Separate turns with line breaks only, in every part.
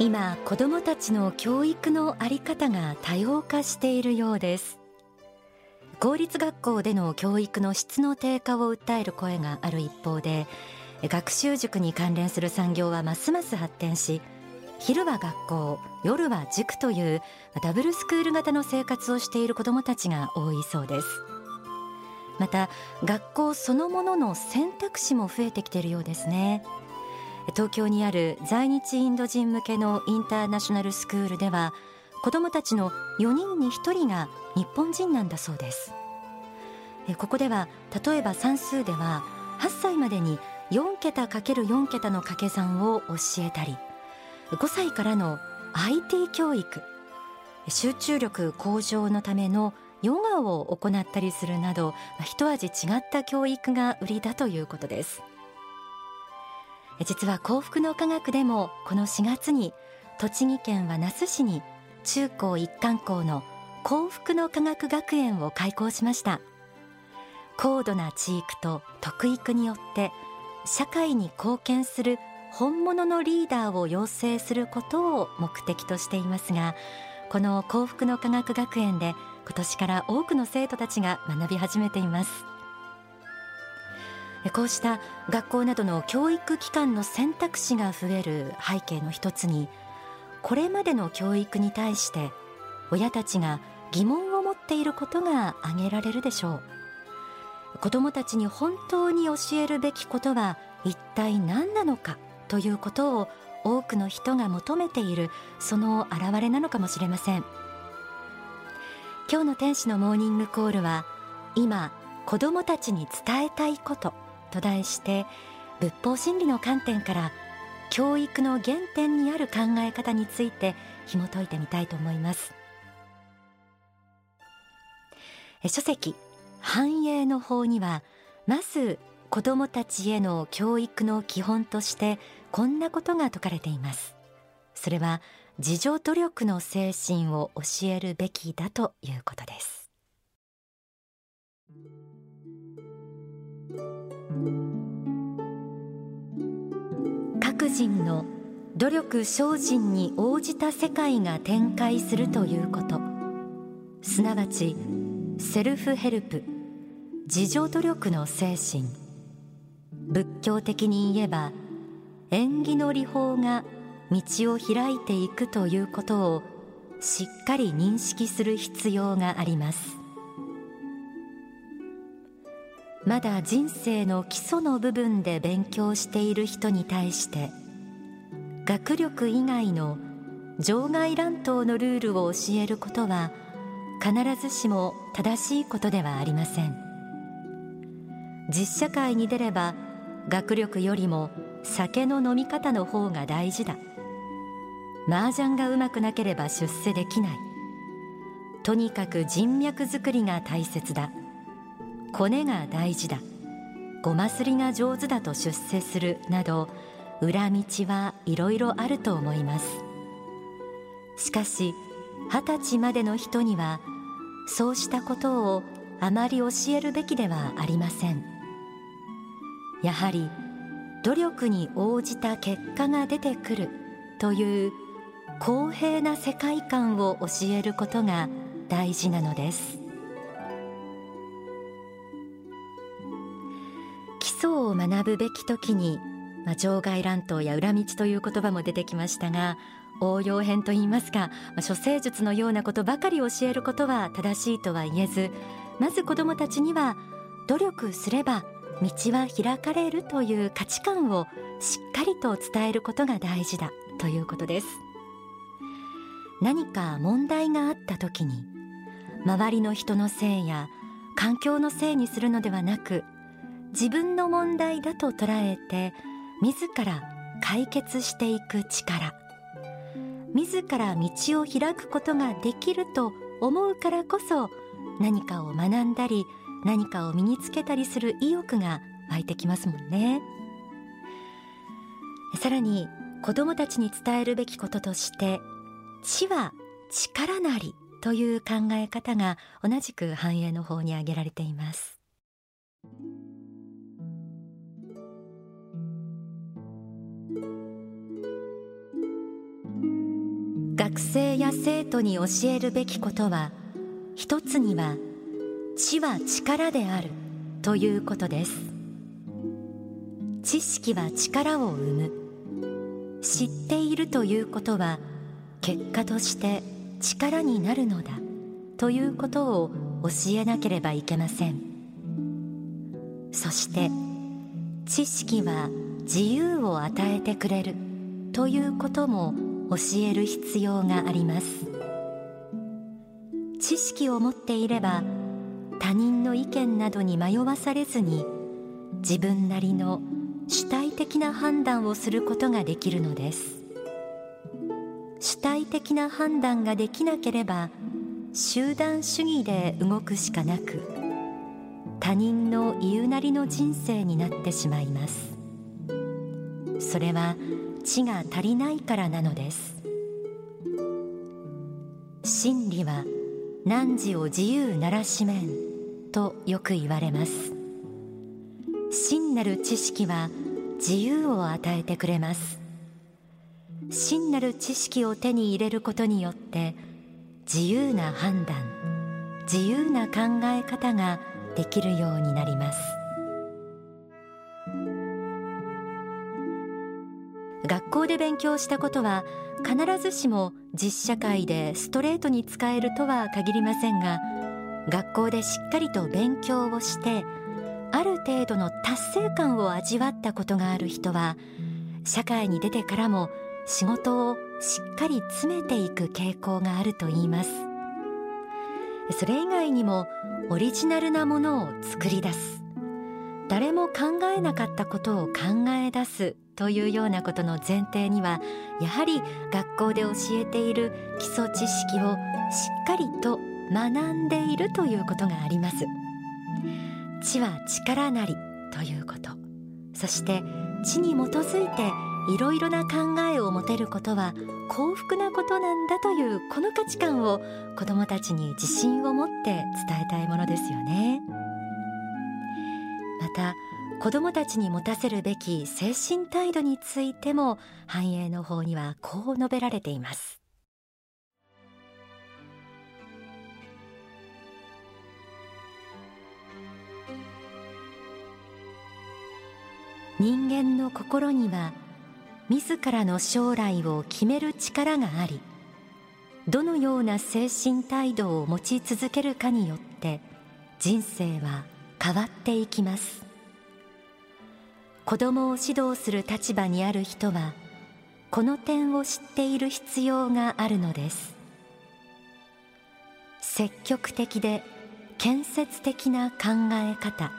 今子どもたちの教育のあり方が多様化しているようです。公立学校での教育の質の低下を訴える声がある一方で学習塾に関連する産業はますます発展し昼は学校夜は塾というダブルスクール型の生活をしている子どもたちが多いそうです。また学校そのものの選択肢も増えてきているようですね。東京にある在日インド人向けのインターナショナルスクールでは子どもたちの4人に1人が日本人なんだそうです。ここでは例えば算数では8歳までに4桁 ×4 桁の掛け算を教えたり5歳からの IT 教育集中力向上のためのヨガを行ったりするなど一味違った教育が売りだということです。実は幸福の科学でもこの4月に栃木県は那須市に中高一貫校の幸福の科学学園を開校しました。高度な地域と特育によって社会に貢献する本物のリーダーを養成することを目的としていますがこの幸福の科学学園で今年から多くの生徒たちが学び始めています。こうした学校などの教育機関の選択肢が増える背景の一つにこれまでの教育に対して親たちが疑問を持っていることが挙げられるでしょう。子どもたちに本当に教えるべきことは一体何なのかということを多くの人が求めているその表れなのかもしれません。今日の天使のモーニングコールは今子どもたちに伝えたいこと。と題して仏法真理の観点から教育の原点にある考え方について紐解いてみたいと思います。書籍繁栄の法にはまず子どもたちへの教育の基本としてこんなことが説かれています。それは自助努力の精神を教えるべきだということです。各人の努力精進に応じた世界が展開するということ。すなわちセルフヘルプ自助努力の精神。仏教的に言えば縁起の理法が道を開いていくということをしっかり認識する必要があります。まだ人生の基礎の部分で勉強している人に対して学力以外の場外乱闘のルールを教えることは必ずしも正しいことではありません。実社会に出れば学力よりも酒の飲み方の方が大事だ。麻雀がうまくなければ出世できない。とにかく人脈作りが大切だ。コネが大事だ。ごますりが上手だと出世するなど裏道はいろいろあると思います。しかし二十歳までの人にはそうしたことをあまり教えるべきではありません。やはり努力に応じた結果が出てくるという公平な世界観を教えることが大事なのです。を学ぶべき時に、まあ、場外乱闘や裏道という言葉も出てきましたが応用編といいますか、まあ、処世術のようなことばかり教えることは正しいとは言えずまず子どもたちには努力すれば道は開かれるという価値観をしっかりと伝えることが大事だということです。何か問題があった時に周りの人のせいや環境のせいにするのではなく自分の問題だと捉えて自ら解決していく力。自ら道を開くことができると思うからこそ何かを学んだり何かを身につけたりする意欲が湧いてきますもんね。さらに子どもたちに伝えるべきこととして知は力なりという考え方が同じく繁栄の方に挙げられています。学生や生徒に教えるべきことは一つには知は力であるということです。知識は力を生む。知っているということは結果として力になるのだということを教えなければいけません。そして知識は自由を与えてくれるということも教える必要があります。知識を持っていれば他人の意見などに迷わされずに自分なりの主体的な判断をすることができるのです。主体的な判断ができなければ集団主義で動くしかなく他人の言うなりの人生になってしまいます。それは知が足りないからなのです。真理は汝を自由ならしめんとよく言われます。真なる知識は自由を与えてくれます。真なる知識を手に入れることによって自由な判断自由な考え方ができるようになります。学校で勉強したことは必ずしも実社会でストレートに使えるとは限りませんが学校でしっかりと勉強をしてある程度の達成感を味わったことがある人は社会に出てからも仕事をしっかり詰めていく傾向があるといいます。それ以外にもオリジナルなものを作り出す。誰も考えなかったことを考え出す。というようなことの前提にはやはり学校で教えている基礎知識をしっかりと学んでいるということがあります知は力なりということそして知に基づいていろいろな考えを持てることは幸福なことなんだというこの価値観を子どもたちに自信を持って伝えたいものですよね。また子どもたちに持たせるべき精神態度についても繁栄の法にはこう述べられています。人間の心には自らの将来を決める力がありどのような精神態度を持ち続けるかによって人生は変わっていきます。子供を指導する立場にある人はこの点を知っている必要があるのです。積極的で建設的な考え方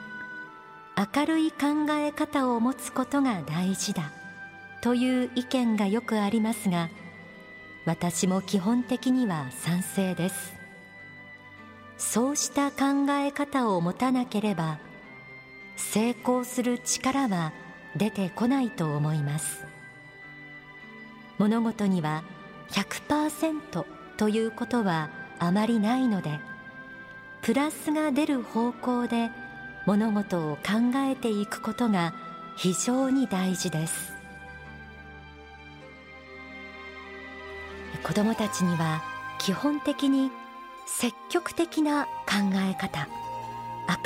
明るい考え方を持つことが大事だという意見がよくありますが私も基本的には賛成です。そうした考え方を持たなければ成功する力は出てこないと思います。物事には100%ということはあまりないのでプラスが出る方向で物事を考えていくことが非常に大事です。子どもたちには基本的に積極的な考え方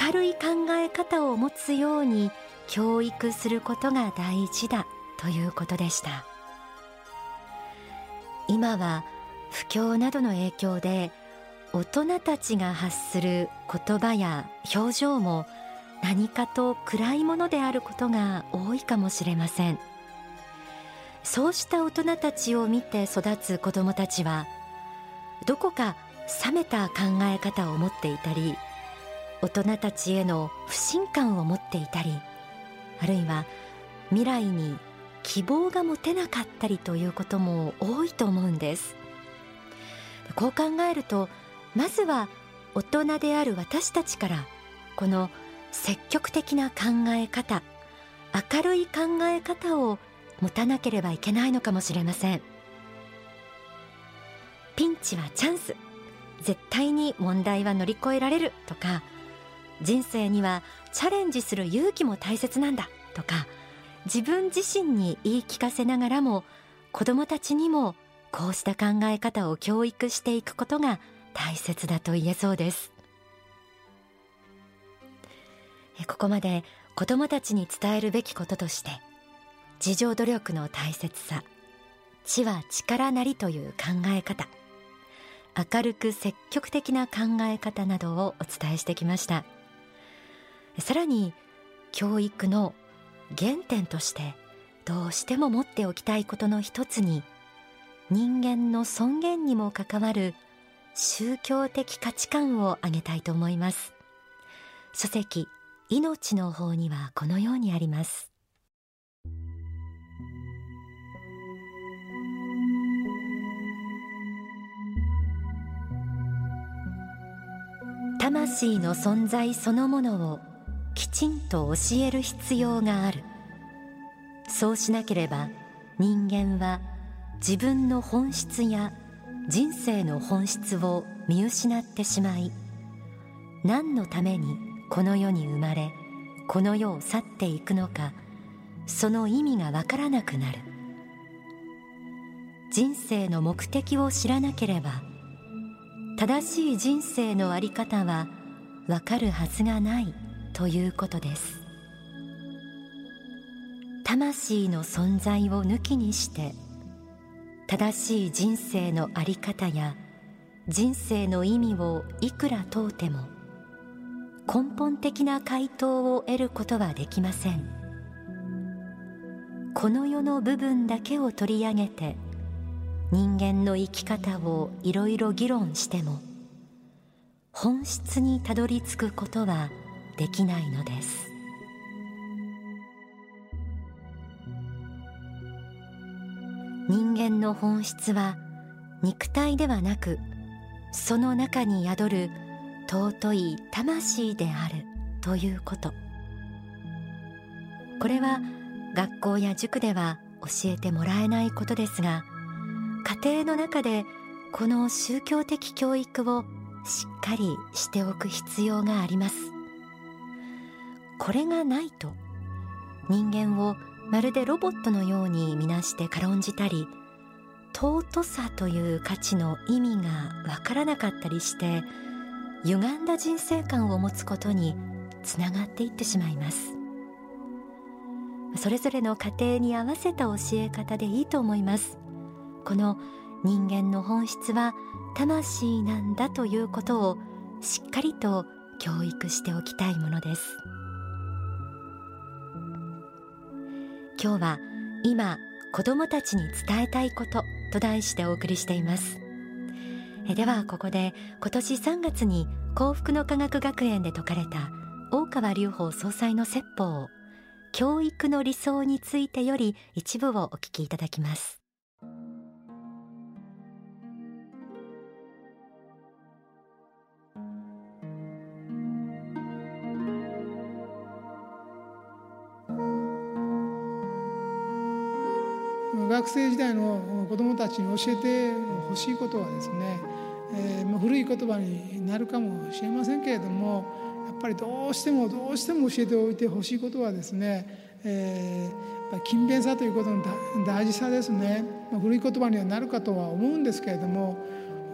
明るい考え方を持つように教育することが大事だということでした。今は不況などの影響で大人たちが発する言葉や表情も何かと暗いものであることが多いかもしれません。そうした大人たちを見て育つ子どもたちはどこか冷めた考え方を持っていたり大人たちへの不信感を持っていたりあるいは未来に希望が持てなかったりということも多いと思うんです。こう考えるとまずは大人である私たちからこの積極的な考え方明るい考え方を持たなければいけないのかもしれません。ピンチはチャンス。絶対に問題は乗り越えられるとか人生にはチャレンジする勇気も大切なんだ。とか自分自身に言い聞かせながらも子どもたちにもこうした考え方を教育していくことが大切だと言えそうです。ここまで子どもたちに伝えるべきこととして自助努力の大切さ知は力なりという考え方明るく積極的な考え方などをお伝えしてきました。さらに教育の原点としてどうしても持っておきたいことの一つに人間の尊厳にも関わる宗教的価値観を挙げたいと思います。書籍命の方にはこのようにあります。魂の存在そのものをきちんと教える必要がある。そうしなければ人間は自分の本質や人生の本質を見失ってしまい何のためにこの世に生まれこの世を去っていくのかその意味がわからなくなる。人生の目的を知らなければ正しい人生の在り方はわかるはずがない。ということです。魂の存在を抜きにして正しい人生の在り方や人生の意味をいくら問うても根本的な回答を得ることはできません。この世の部分だけを取り上げて人間の生き方をいろいろ議論しても本質にたどり着くことはできないのです。人間の本質は肉体ではなくその中に宿る尊い魂であるということ。これは学校や塾では教えてもらえないことですが家庭の中でこの宗教的教育をしっかりしておく必要があります。これがないと。人間をまるでロボットのように見なして軽んじたり尊さという価値の意味がわからなかったりして歪んだ人生観を持つことにつながっていってしまいます。それぞれの家庭に合わせた教え方でいいと思います。この人間の本質は魂なんだということをしっかりと教育しておきたいものです。今日は今子どもたちに伝えたいことと題してお送りしています。えではここで今年3月に幸福の科学学園で説かれた大川隆法総裁の説法教育の理想についてより一部をお聞きいただきます。
学生時代の子どもたちに教えてほしいことはですね、えー、古い言葉になるかもしれませんけれどもやっぱりどうしてもどうしても教えておいてほしいことはですね、えー、やっぱ勤勉さということの大事さですね、まあ、古い言葉にはなるかとは思うんですけれども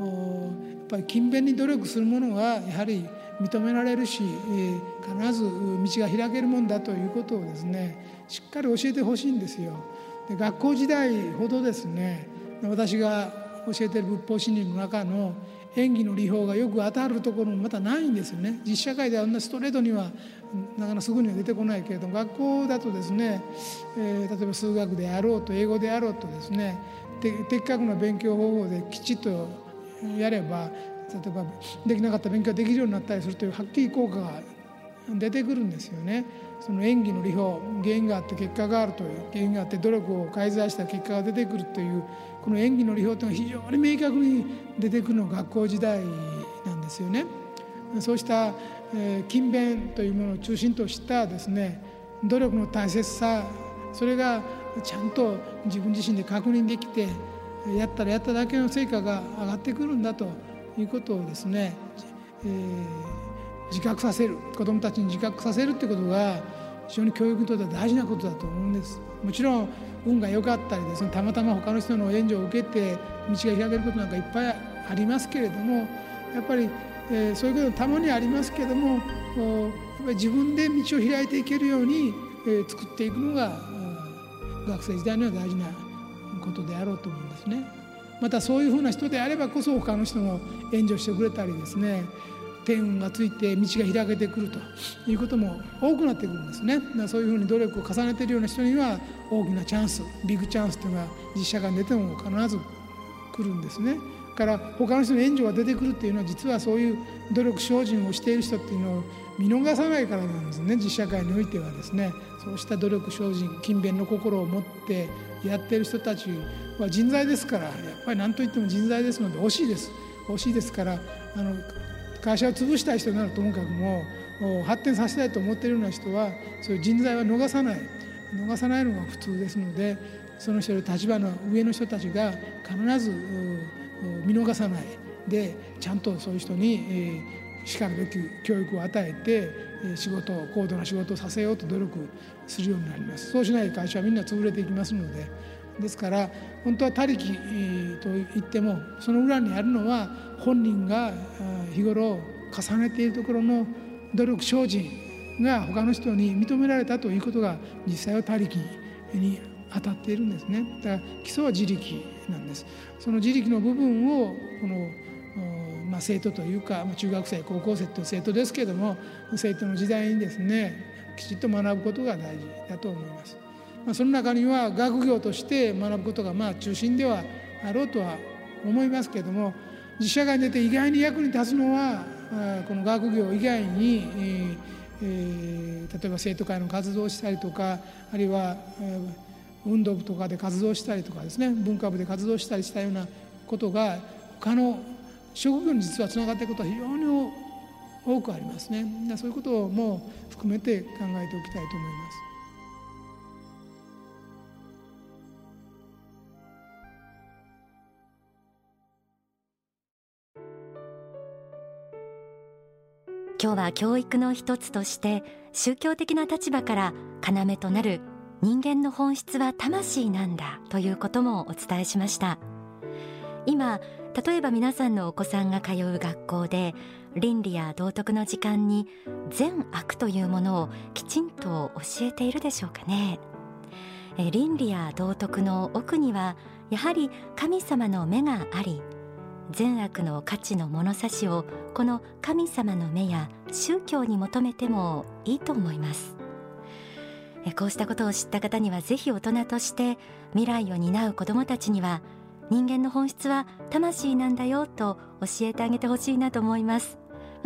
やっぱり勤勉に努力するものはやはり認められるし、え、必ず道が開けるもんだということをですねしっかり教えてほしいんですよ。で学校時代ほどですね私が教えてる仏法真理の中の演技の理法がよく当たるところもまたないんですよね実社会ではあんなストレートにはなかなかすぐには出てこないけれども学校だとですね、えー、例えば数学であろうと英語であろうとですね的確な勉強方法できちっとやれば例えばできなかった勉強ができるようになったりするというはっきり効果が出てくるんですよね。その演技の理法原因があって結果があるという原因があって努力を介在した結果が出てくるというこの演技の理法というのが非常に明確に出てくるのが学校時代なんですよね。そうした、勤勉というものを中心としたですね努力の大切さそれがちゃんと自分自身で確認できてやったらやっただけの成果が上がってくるんだということをですね、えー自覚させる。子どもたちに自覚させるってことが非常に教育にとっては大事なことだと思うんです。もちろん運が良かったりですねたまたま他の人の援助を受けて道が開けることなんかいっぱいありますけれどもやっぱり、えー、そういうことたまにありますけれどもやっぱり自分で道を開いていけるように、えー、作っていくのが学生時代には大事なことであろうと思うんですね。またそういうふうな人であればこそ他の人も援助してくれたりですね。天運がついて道が開けてくるということも多くなってくるんですね。そういうふうに努力を重ねているような人には大きなチャンスビッグチャンスというのが実社会に出ても必ず来るんですね。から他の人の援助が出てくるっていうのは実はそういう努力精進をしている人っていうのを見逃さないからなんですね。実社会においてはですね。そうした努力精進勤勉の心を持ってやってる人たちは人材ですからやっぱり何といっても人材ですので惜しいです。惜しいですからあの会社を潰したい人ならともかくも発展させたいと思っているような人はそういう人材は逃さない。逃さないのが普通ですのでその人の立場の上の人たちが必ず見逃さない。でちゃんとそういう人にしかるべき教育を与えて仕事高度な仕事をさせようと努力するようになります。そうしない会社はみんな潰れていきますのでですから本当は他力と言ってもその裏にあるのは本人が日頃重ねているところの努力精進が他の人に認められたということが実際は他力に当たっているんですねだから基礎は自力なんですその自力の部分をこのまあ、生徒というか、中学生高校生という生徒ですけども生徒の時代にですねきちっと学ぶことが大事だと思います。まあ、その中には学業として学ぶことがまあ中心ではあろうとは思いますけれども実社会に出て意外に役に立つのはこの学業以外に、えー、例えば生徒会の活動をしたりとかあるいは、え、運動部とかで活動したりとかですね文化部で活動したりしたようなことが他の職業に実はつながっていくことは非常に多くありますねそういうことも含めて考えておきたいと思います。
今日は教育の一つとして宗教的な立場から要となる人間の本質は魂なんだということもお伝えしました。今例えば皆さんのお子さんが通う学校で倫理や道徳の時間に善悪というものをきちんと教えているでしょうかね。倫理や道徳の奥にはやはり神様の目があり善悪の価値の物差しをこの神様の目や宗教に求めてもいいと思います。こうしたことを知った方にはぜひ大人として未来を担う子どもたちには人間の本質は魂なんだよと教えてあげてほしいなと思います。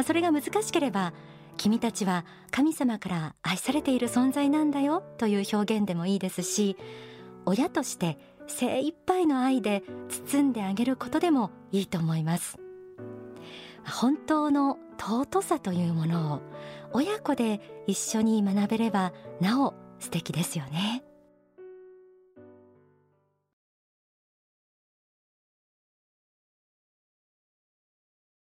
それが難しければ君たちは神様から愛されている存在なんだよという表現でもいいですし親として精一杯の愛で包んであげることでもいいと思います。本当の尊さというものを親子で一緒に学べればなお素敵ですよね。